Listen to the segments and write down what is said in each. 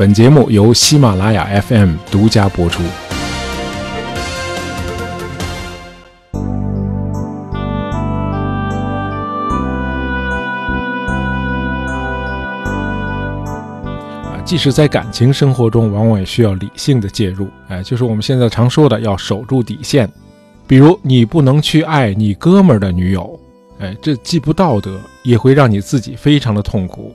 本节目由喜马拉雅 FM 独家播出。啊，即使在感情生活中，往往也需要理性的介入。哎，就是我们现在常说的，要守住底线。比如，你不能去爱你哥们儿的女友。哎，这既不道德，也会让你自己非常的痛苦，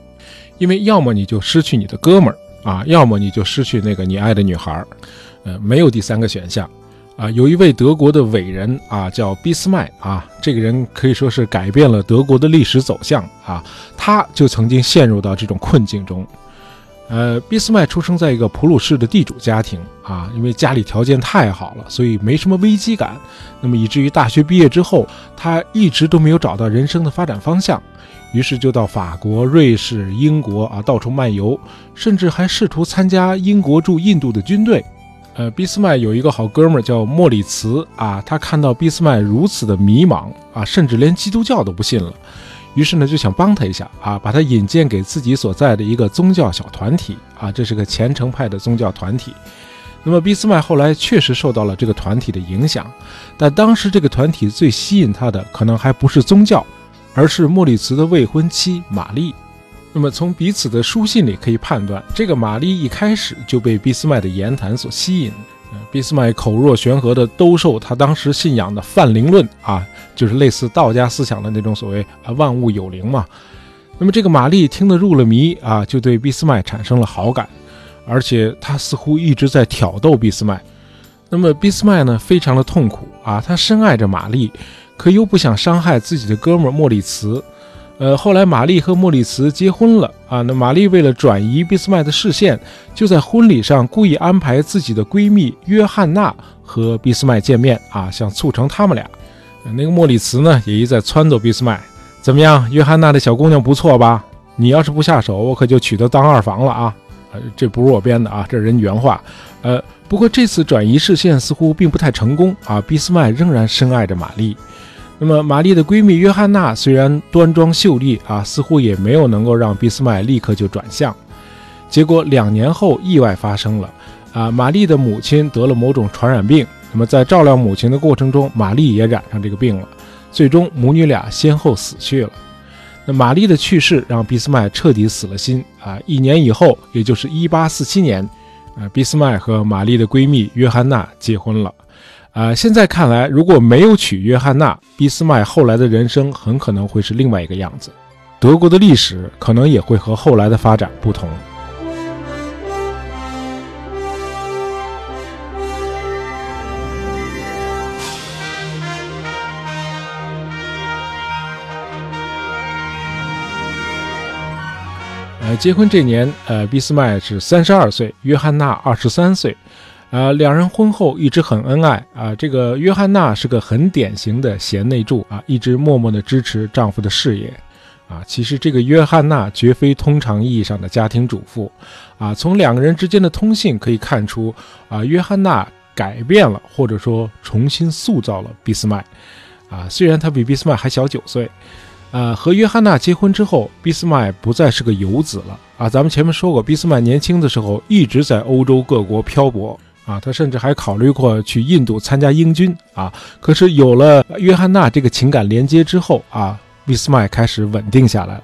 因为要么你就失去你的哥们儿啊，要么你就失去那个你爱的女孩，呃，没有第三个选项啊。有一位德国的伟人啊，叫俾斯麦啊，这个人可以说是改变了德国的历史走向啊，他就曾经陷入到这种困境中。呃，俾斯麦出生在一个普鲁士的地主家庭啊，因为家里条件太好了，所以没什么危机感。那么以至于大学毕业之后，他一直都没有找到人生的发展方向，于是就到法国、瑞士、英国啊到处漫游，甚至还试图参加英国驻印度的军队。呃，俾斯麦有一个好哥们儿叫莫里茨啊，他看到俾斯麦如此的迷茫啊，甚至连基督教都不信了。于是呢，就想帮他一下啊，把他引荐给自己所在的一个宗教小团体啊，这是个虔诚派的宗教团体。那么俾斯麦后来确实受到了这个团体的影响，但当时这个团体最吸引他的可能还不是宗教，而是莫里茨的未婚妻玛丽。那么从彼此的书信里可以判断，这个玛丽一开始就被俾斯麦的言谈所吸引。俾斯麦口若悬河地兜售他当时信仰的泛灵论啊，就是类似道家思想的那种所谓啊万物有灵嘛。那么这个玛丽听得入了迷啊，就对俾斯麦产生了好感，而且他似乎一直在挑逗俾斯麦。那么俾斯麦呢，非常的痛苦啊，他深爱着玛丽，可又不想伤害自己的哥们莫里茨。呃，后来玛丽和莫里茨结婚了啊。那玛丽为了转移俾斯麦的视线，就在婚礼上故意安排自己的闺蜜约翰娜和俾斯麦见面啊，想促成他们俩。那个莫里茨呢，也一再撺掇俾斯麦，怎么样？约翰娜的小姑娘不错吧？你要是不下手，我可就娶她当二房了啊！呃，这不是我编的啊，这是人原话。呃，不过这次转移视线似乎并不太成功啊。俾斯麦仍然深爱着玛丽。那么，玛丽的闺蜜约翰娜虽然端庄秀丽啊，似乎也没有能够让俾斯麦立刻就转向。结果两年后，意外发生了啊！玛丽的母亲得了某种传染病。那么在照料母亲的过程中，玛丽也染上这个病了。最终，母女俩先后死去了。那玛丽的去世让俾斯麦彻底死了心啊！一年以后，也就是1847年，啊，俾斯麦和玛丽的闺蜜约翰娜结婚了。啊，现在看来，如果没有娶约翰娜，俾斯麦后来的人生很可能会是另外一个样子，德国的历史可能也会和后来的发展不同。呃，结婚这年，呃，俾斯麦是三十二岁，约翰娜二十三岁。啊，两人婚后一直很恩爱啊。这个约翰娜是个很典型的贤内助啊，一直默默地支持丈夫的事业啊。其实这个约翰娜绝非通常意义上的家庭主妇啊。从两个人之间的通信可以看出啊，约翰娜改变了或者说重新塑造了俾斯麦啊。虽然他比俾斯麦还小九岁啊。和约翰娜结婚之后，俾斯麦不再是个游子了啊。咱们前面说过，俾斯麦年轻的时候一直在欧洲各国漂泊。啊，他甚至还考虑过去印度参加英军啊。可是有了约翰娜这个情感连接之后啊，俾斯麦开始稳定下来了。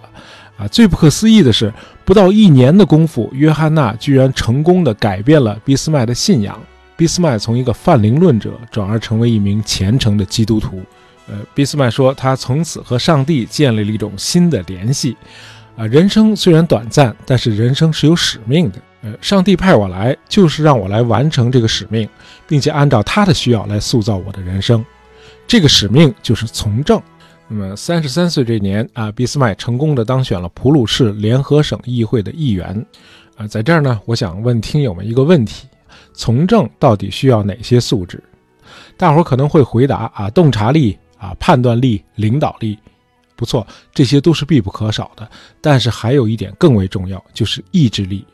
啊，最不可思议的是，不到一年的功夫，约翰娜居然成功的改变了俾斯麦的信仰。俾斯麦从一个泛灵论者转而成为一名虔诚的基督徒。呃，俾斯麦说，他从此和上帝建立了一种新的联系。啊，人生虽然短暂，但是人生是有使命的。呃，上帝派我来，就是让我来完成这个使命，并且按照他的需要来塑造我的人生。这个使命就是从政。那么，三十三岁这年啊，俾斯麦成功的当选了普鲁士联合省议会的议员。啊，在这儿呢，我想问听友们一个问题：从政到底需要哪些素质？大伙儿可能会回答啊，洞察力啊，判断力，领导力。不错，这些都是必不可少的。但是还有一点更为重要，就是意志力。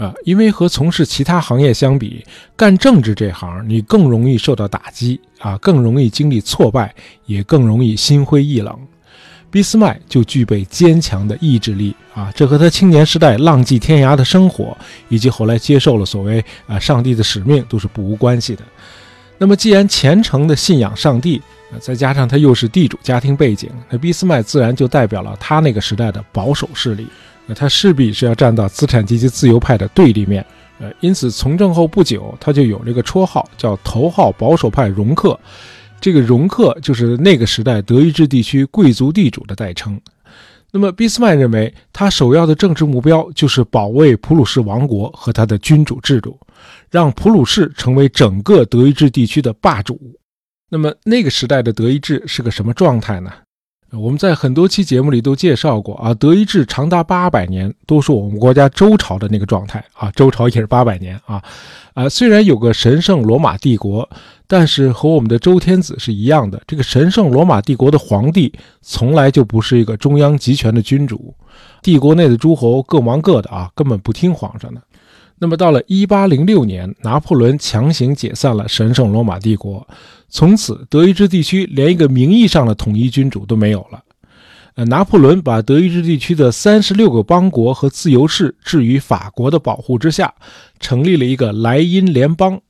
啊，因为和从事其他行业相比，干政治这行你更容易受到打击啊，更容易经历挫败，也更容易心灰意冷。俾斯麦就具备坚强的意志力啊，这和他青年时代浪迹天涯的生活，以及后来接受了所谓啊上帝的使命都是不无关系的。那么，既然虔诚的信仰上帝，再加上他又是地主家庭背景，那俾斯麦自然就代表了他那个时代的保守势力。他势必是要站到资产阶级自由派的对立面。呃，因此从政后不久，他就有了一个绰号，叫头号保守派容克。这个容克就是那个时代德意志地区贵族地主的代称。那么俾斯麦认为，他首要的政治目标就是保卫普鲁士王国和他的君主制度，让普鲁士成为整个德意志地区的霸主。那么那个时代的德意志是个什么状态呢？我们在很多期节目里都介绍过啊，德意志长达八百年，都是我们国家周朝的那个状态啊，周朝也是八百年啊，啊，虽然有个神圣罗马帝国，但是和我们的周天子是一样的，这个神圣罗马帝国的皇帝从来就不是一个中央集权的君主，帝国内的诸侯各忙各的啊，根本不听皇上的。那么到了一八零六年，拿破仑强行解散了神圣罗马帝国。从此，德意志地区连一个名义上的统一君主都没有了。呃，拿破仑把德意志地区的三十六个邦国和自由市置于法国的保护之下，成立了一个莱茵联邦。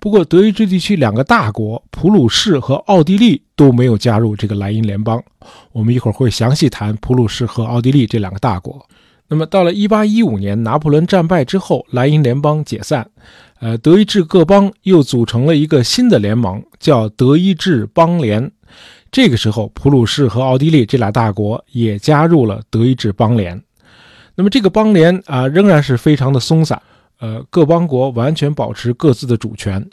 不过，德意志地区两个大国普鲁士和奥地利都没有加入这个莱茵联邦。我们一会儿会详细谈普鲁士和奥地利这两个大国。那么，到了一八一五年，拿破仑战败之后，莱茵联邦解散。呃，德意志各邦又组成了一个新的联盟，叫德意志邦联。这个时候，普鲁士和奥地利这俩大国也加入了德意志邦联。那么，这个邦联啊，仍然是非常的松散。呃，各邦国完全保持各自的主权。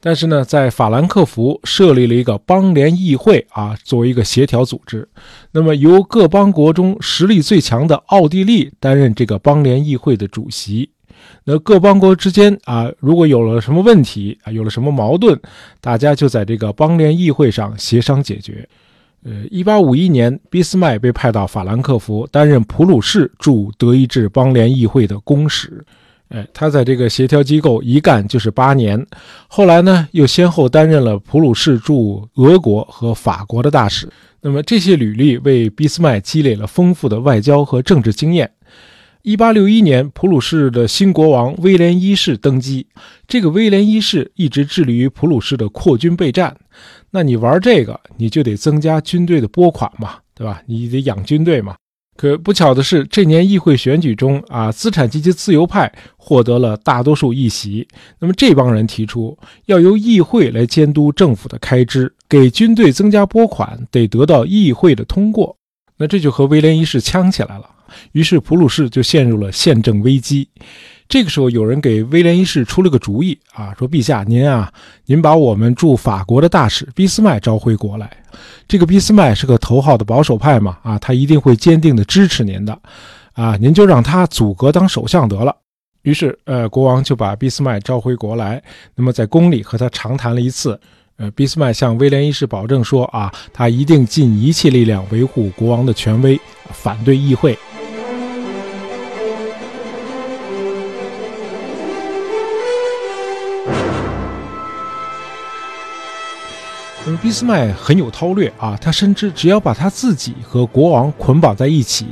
但是呢，在法兰克福设立了一个邦联议会啊，作为一个协调组织。那么，由各邦国中实力最强的奥地利担任这个邦联议会的主席。那各邦国之间啊，如果有了什么问题啊，有了什么矛盾，大家就在这个邦联议会上协商解决。呃，一八五一年，俾斯麦被派到法兰克福担任普鲁士驻德意志邦联议会的公使。哎，他在这个协调机构一干就是八年，后来呢，又先后担任了普鲁士驻俄国和法国的大使。那么这些履历为俾斯麦积累了丰富的外交和政治经验。一八六一年，普鲁士的新国王威廉一世登基。这个威廉一世一直致力于普鲁士的扩军备战。那你玩这个，你就得增加军队的拨款嘛，对吧？你得养军队嘛。可不巧的是，这年议会选举中啊，资产阶级自由派获得了大多数议席。那么这帮人提出要由议会来监督政府的开支，给军队增加拨款得得到议会的通过。那这就和威廉一世呛起来了。于是普鲁士就陷入了宪政危机。这个时候，有人给威廉一世出了个主意啊，说：“陛下，您啊，您把我们驻法国的大使俾斯麦召回国来。这个俾斯麦是个头号的保守派嘛，啊，他一定会坚定的支持您的，啊，您就让他阻隔当首相得了。”于是，呃，国王就把俾斯麦召回国来，那么在宫里和他长谈了一次。呃，俾斯麦向威廉一世保证说：“啊，他一定尽一切力量维护国王的权威，反对议会。”俾斯麦很有韬略啊，他深知只要把他自己和国王捆绑在一起，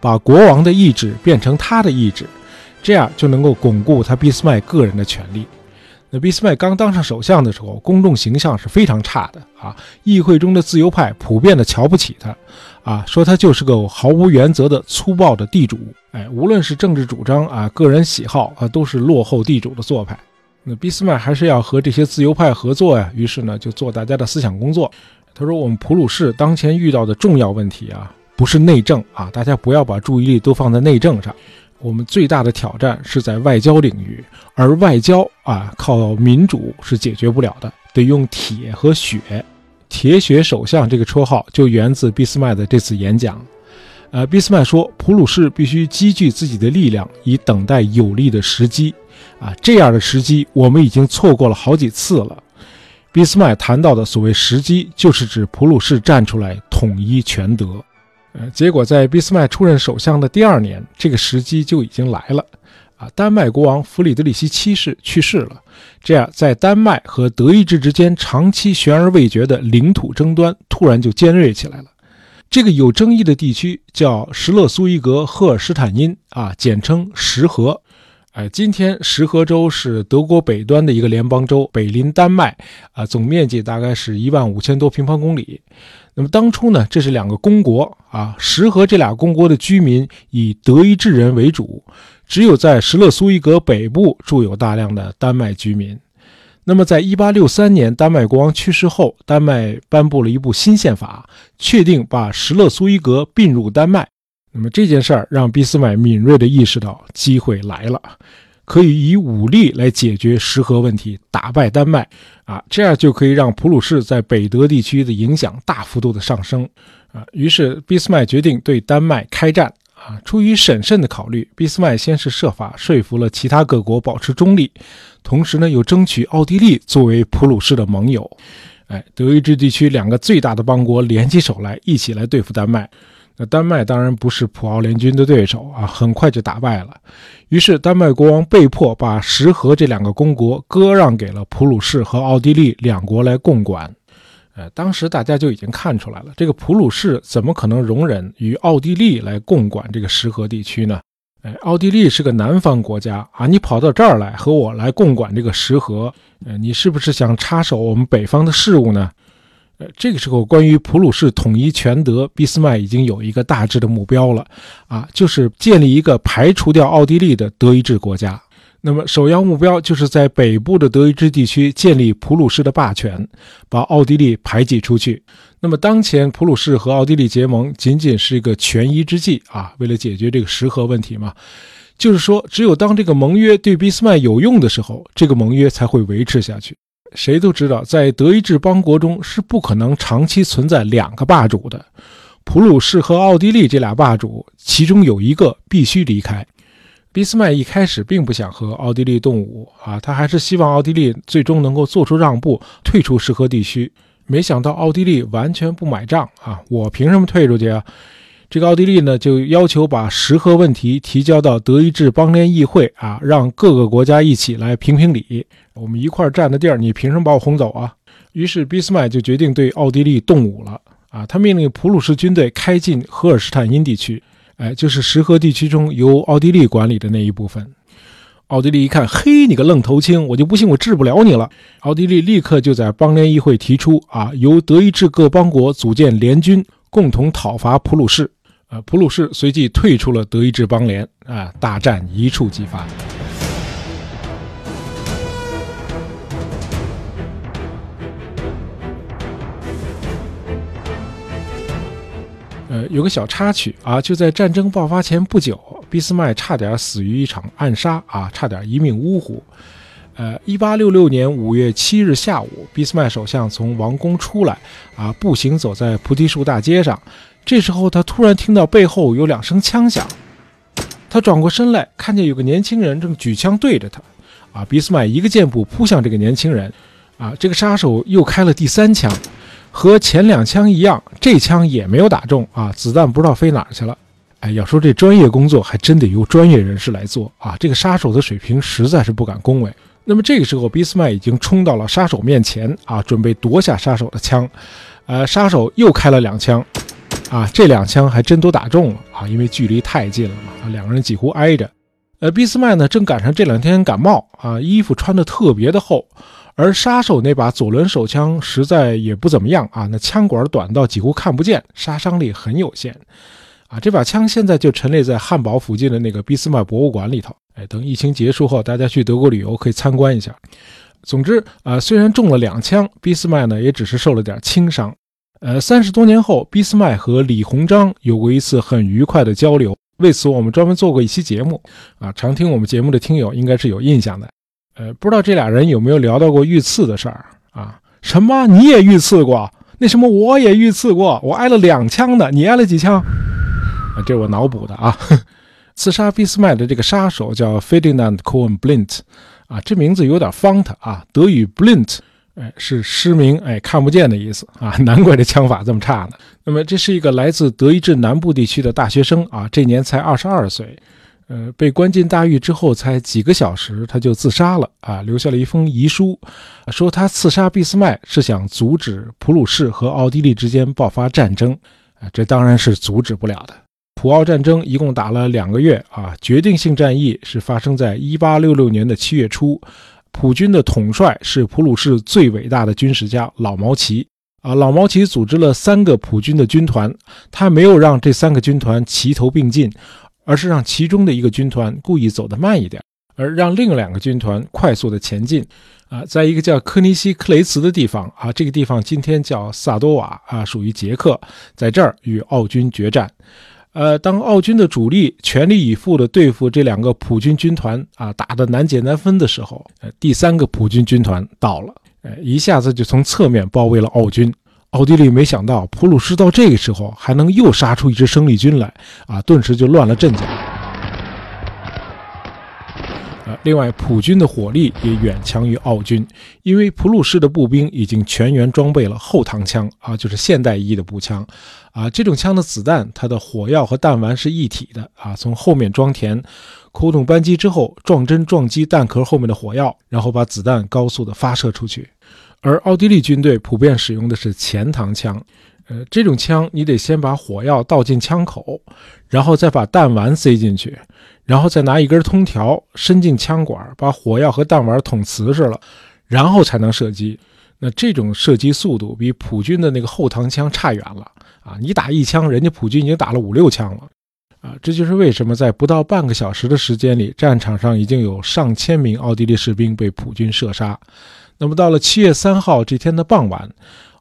把国王的意志变成他的意志，这样就能够巩固他俾斯麦个人的权利。那俾斯麦刚当上首相的时候，公众形象是非常差的啊，议会中的自由派普遍的瞧不起他，啊，说他就是个毫无原则的粗暴的地主。哎，无论是政治主张啊，个人喜好啊，都是落后地主的做派。那俾斯麦还是要和这些自由派合作呀，于是呢就做大家的思想工作。他说：“我们普鲁士当前遇到的重要问题啊，不是内政啊，大家不要把注意力都放在内政上。我们最大的挑战是在外交领域，而外交啊靠民主是解决不了的，得用铁和血。铁血首相这个绰号就源自俾斯麦的这次演讲。呃，俾斯麦说，普鲁士必须积聚自己的力量，以等待有利的时机。”啊，这样的时机我们已经错过了好几次了。俾斯麦谈到的所谓时机，就是指普鲁士站出来统一全德。呃，结果在俾斯麦出任首相的第二年，这个时机就已经来了。啊，丹麦国王弗里德里希七世去世了，这样在丹麦和德意志之间长期悬而未决的领土争端突然就尖锐起来了。这个有争议的地区叫什勒苏伊格赫尔施坦因啊，简称什河。哎，今天什河州是德国北端的一个联邦州，北临丹麦，啊，总面积大概是一万五千多平方公里。那么当初呢，这是两个公国啊，石河这俩公国的居民以德意志人为主，只有在石勒苏伊格北部住有大量的丹麦居民。那么在一八六三年丹麦国王去世后，丹麦颁布了一部新宪法，确定把石勒苏伊格并入丹麦。那么这件事儿让俾斯麦敏锐地意识到机会来了，可以以武力来解决石河问题，打败丹麦啊，这样就可以让普鲁士在北德地区的影响大幅度的上升啊。于是俾斯麦决定对丹麦开战啊。出于审慎的考虑，俾斯麦先是设法说服了其他各国保持中立，同时呢又争取奥地利作为普鲁士的盟友。哎，德意志地区两个最大的邦国联起手来，一起来对付丹麦。那丹麦当然不是普奥联军的对手啊，很快就打败了。于是丹麦国王被迫把石河这两个公国割让给了普鲁士和奥地利两国来共管。呃，当时大家就已经看出来了，这个普鲁士怎么可能容忍与奥地利来共管这个石河地区呢？哎，奥地利是个南方国家啊，你跑到这儿来和我来共管这个石河，呃，你是不是想插手我们北方的事务呢？呃，这个时候，关于普鲁士统一全德，俾斯麦已经有一个大致的目标了，啊，就是建立一个排除掉奥地利的德意志国家。那么，首要目标就是在北部的德意志地区建立普鲁士的霸权，把奥地利排挤出去。那么，当前普鲁士和奥地利结盟仅仅是一个权宜之计啊，为了解决这个石河问题嘛。就是说，只有当这个盟约对俾斯麦有用的时候，这个盟约才会维持下去。谁都知道，在德意志邦国中是不可能长期存在两个霸主的。普鲁士和奥地利这俩霸主，其中有一个必须离开。俾斯麦一开始并不想和奥地利动武啊，他还是希望奥地利最终能够做出让步，退出石河地区。没想到奥地利完全不买账啊！我凭什么退出去啊？这个奥地利呢，就要求把石河问题提交到德意志邦联议会啊，让各个国家一起来评评理。我们一块占的地儿，你凭什么把我轰走啊？于是俾斯麦就决定对奥地利动武了啊！他命令普鲁士军队开进赫尔施坦因地区，哎，就是石河地区中由奥地利管理的那一部分。奥地利一看，嘿，你个愣头青，我就不信我治不了你了。奥地利立刻就在邦联议会提出啊，由德意志各邦国组建联军，共同讨伐普鲁士。呃，普鲁士随即退出了德意志邦联，啊，大战一触即发。呃，有个小插曲啊，就在战争爆发前不久，俾斯麦差点死于一场暗杀啊，差点一命呜呼。呃，一八六六年五月七日下午，俾斯麦首相从王宫出来，啊，步行走在菩提树大街上。这时候，他突然听到背后有两声枪响，他转过身来，看见有个年轻人正举枪对着他。啊，俾斯麦一个箭步扑向这个年轻人，啊，这个杀手又开了第三枪，和前两枪一样，这枪也没有打中，啊，子弹不知道飞哪儿去了。哎，要说这专业工作，还真得由专业人士来做啊。这个杀手的水平实在是不敢恭维。那么这个时候，俾斯麦已经冲到了杀手面前，啊，准备夺下杀手的枪。呃，杀手又开了两枪。啊，这两枪还真都打中了啊！因为距离太近了嘛，两个人几乎挨着。呃，俾斯麦呢，正赶上这两天感冒啊，衣服穿的特别的厚。而杀手那把左轮手枪实在也不怎么样啊，那枪管短到几乎看不见，杀伤力很有限。啊，这把枪现在就陈列在汉堡附近的那个俾斯麦博物馆里头。哎，等疫情结束后，大家去德国旅游可以参观一下。总之啊，虽然中了两枪，俾斯麦呢也只是受了点轻伤。呃，三十多年后，俾斯麦和李鸿章有过一次很愉快的交流，为此我们专门做过一期节目啊。常听我们节目的听友应该是有印象的。呃，不知道这俩人有没有聊到过遇刺的事儿啊？什么？你也遇刺过？那什么？我也遇刺过，我挨了两枪的，你挨了几枪？啊，这我脑补的啊。刺杀俾斯麦的这个杀手叫 Ferdinand Cohen Blint，啊，这名字有点方特啊，德语 Blint。哎，是失明，哎，看不见的意思啊！难怪这枪法这么差呢。那么，这是一个来自德意志南部地区的大学生啊，这年才二十二岁，呃，被关进大狱之后，才几个小时他就自杀了啊，留下了一封遗书，说他刺杀俾斯麦是想阻止普鲁士和奥地利之间爆发战争。啊，这当然是阻止不了的。普奥战争一共打了两个月啊，决定性战役是发生在一八六六年的七月初。普军的统帅是普鲁士最伟大的军事家老毛奇啊。老毛奇组织了三个普军的军团，他没有让这三个军团齐头并进，而是让其中的一个军团故意走得慢一点，而让另两个军团快速的前进。啊，在一个叫科尼西克雷茨的地方啊，这个地方今天叫萨多瓦啊，属于捷克，在这儿与奥军决战。呃，当奥军的主力全力以赴地对付这两个普军军团啊，打得难解难分的时候，呃，第三个普军军团到了，呃，一下子就从侧面包围了奥军。奥地利没想到普鲁士到这个时候还能又杀出一支生力军来啊，顿时就乱了阵脚。另外，普军的火力也远强于奥军，因为普鲁士的步兵已经全员装备了后膛枪啊，就是现代意义的步枪啊。这种枪的子弹，它的火药和弹丸是一体的啊，从后面装填，扣动扳机之后，撞针撞击弹壳后面的火药，然后把子弹高速的发射出去。而奥地利军队普遍使用的是前膛枪，呃，这种枪你得先把火药倒进枪口，然后再把弹丸塞进去。然后再拿一根通条伸进枪管，把火药和弹丸捅瓷实了，然后才能射击。那这种射击速度比普军的那个后膛枪差远了啊！你打一枪，人家普军已经打了五六枪了啊！这就是为什么在不到半个小时的时间里，战场上已经有上千名奥地利士兵被普军射杀。那么到了七月三号这天的傍晚，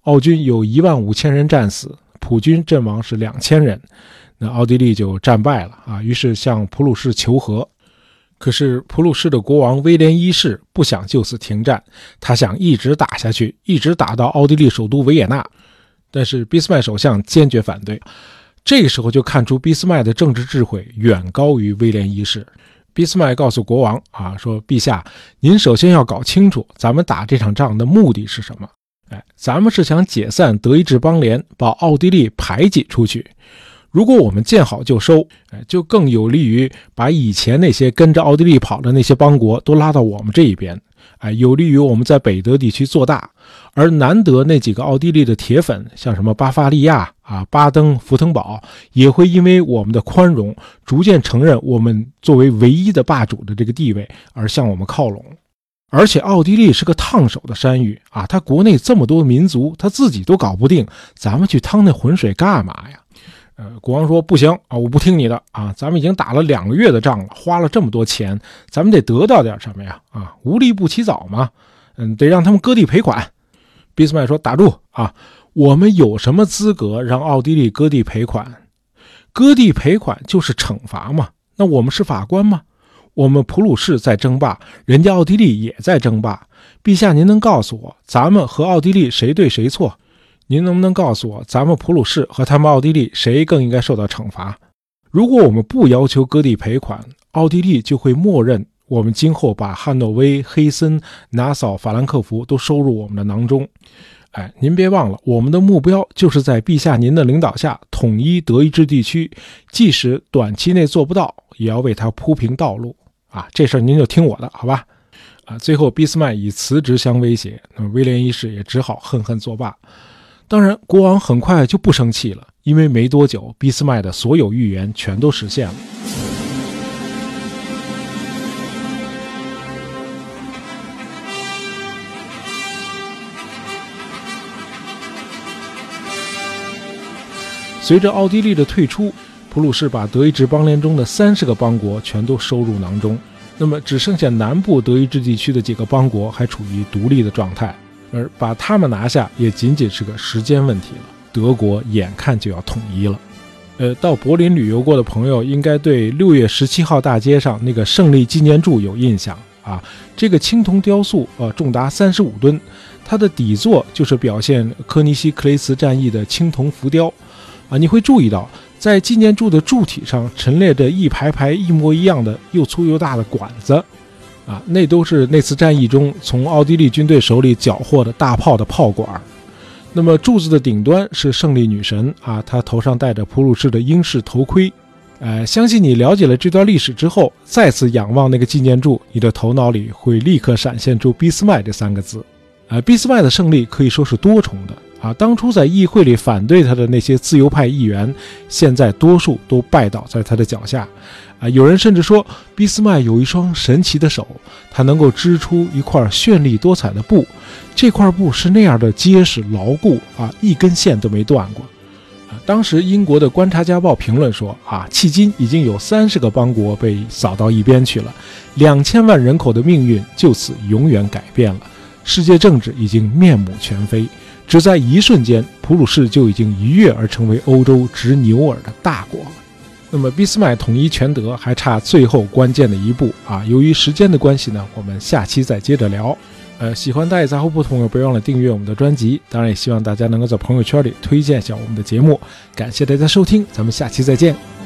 奥军有一万五千人战死，普军阵亡是两千人。那奥地利就战败了啊，于是向普鲁士求和。可是普鲁士的国王威廉一世不想就此停战，他想一直打下去，一直打到奥地利首都维也纳。但是俾斯麦首相坚决反对。这个时候就看出俾斯麦的政治智慧远高于威廉一世。俾斯麦告诉国王啊，说：“陛下，您首先要搞清楚咱们打这场仗的目的是什么？哎，咱们是想解散德意志邦联，把奥地利排挤出去。”如果我们见好就收，哎，就更有利于把以前那些跟着奥地利跑的那些邦国都拉到我们这一边，哎，有利于我们在北德地区做大。而难得那几个奥地利的铁粉，像什么巴伐利亚啊、巴登、福腾堡，也会因为我们的宽容，逐渐承认我们作为唯一的霸主的这个地位，而向我们靠拢。而且奥地利是个烫手的山芋啊，他国内这么多民族，他自己都搞不定，咱们去趟那浑水干嘛呀？呃，国王说不行啊，我不听你的啊！咱们已经打了两个月的仗了，花了这么多钱，咱们得得到点什么呀？啊，无利不起早嘛。嗯，得让他们割地赔款。俾斯麦说：“打住啊！我们有什么资格让奥地利割地赔款？割地赔款就是惩罚嘛。那我们是法官吗？我们普鲁士在争霸，人家奥地利也在争霸。陛下，您能告诉我，咱们和奥地利谁对谁错？”您能不能告诉我，咱们普鲁士和他们奥地利谁更应该受到惩罚？如果我们不要求割地赔款，奥地利就会默认我们今后把汉诺威、黑森、拿扫、法兰克福都收入我们的囊中。哎，您别忘了，我们的目标就是在陛下您的领导下统一德意志地区，即使短期内做不到，也要为他铺平道路啊！这事儿您就听我的，好吧？啊，最后俾斯麦以辞职相威胁，那么威廉一世也只好恨恨作罢。当然，国王很快就不生气了，因为没多久，俾斯麦的所有预言全都实现了。随着奥地利的退出，普鲁士把德意志邦联中的三十个邦国全都收入囊中，那么只剩下南部德意志地区的几个邦国还处于独立的状态。而把他们拿下也仅仅是个时间问题了。德国眼看就要统一了。呃，到柏林旅游过的朋友应该对六月十七号大街上那个胜利纪念柱有印象啊。这个青铜雕塑，呃，重达三十五吨，它的底座就是表现科尼西克雷茨战役的青铜浮雕。啊，你会注意到，在纪念柱的柱体上陈列着一排排一模一样的又粗又大的管子。啊，那都是那次战役中从奥地利军队手里缴获的大炮的炮管。那么柱子的顶端是胜利女神啊，她头上戴着普鲁士的英式头盔。呃，相信你了解了这段历史之后，再次仰望那个纪念柱，你的头脑里会立刻闪现出俾斯麦这三个字。呃，俾斯麦的胜利可以说是多重的，啊，当初在议会里反对他的那些自由派议员，现在多数都拜倒在他的脚下。啊，有人甚至说，俾斯麦有一双神奇的手，他能够织出一块绚丽多彩的布，这块布是那样的结实牢固啊，一根线都没断过。啊，当时英国的《观察家报》评论说，啊，迄今已经有三十个邦国被扫到一边去了，两千万人口的命运就此永远改变了，世界政治已经面目全非，只在一瞬间，普鲁士就已经一跃而成为欧洲执牛耳的大国了。那么俾斯麦统一全德还差最后关键的一步啊！由于时间的关系呢，我们下期再接着聊。呃，喜欢大爷杂货铺的朋友，别忘了订阅我们的专辑。当然，也希望大家能够在朋友圈里推荐一下我们的节目。感谢大家收听，咱们下期再见。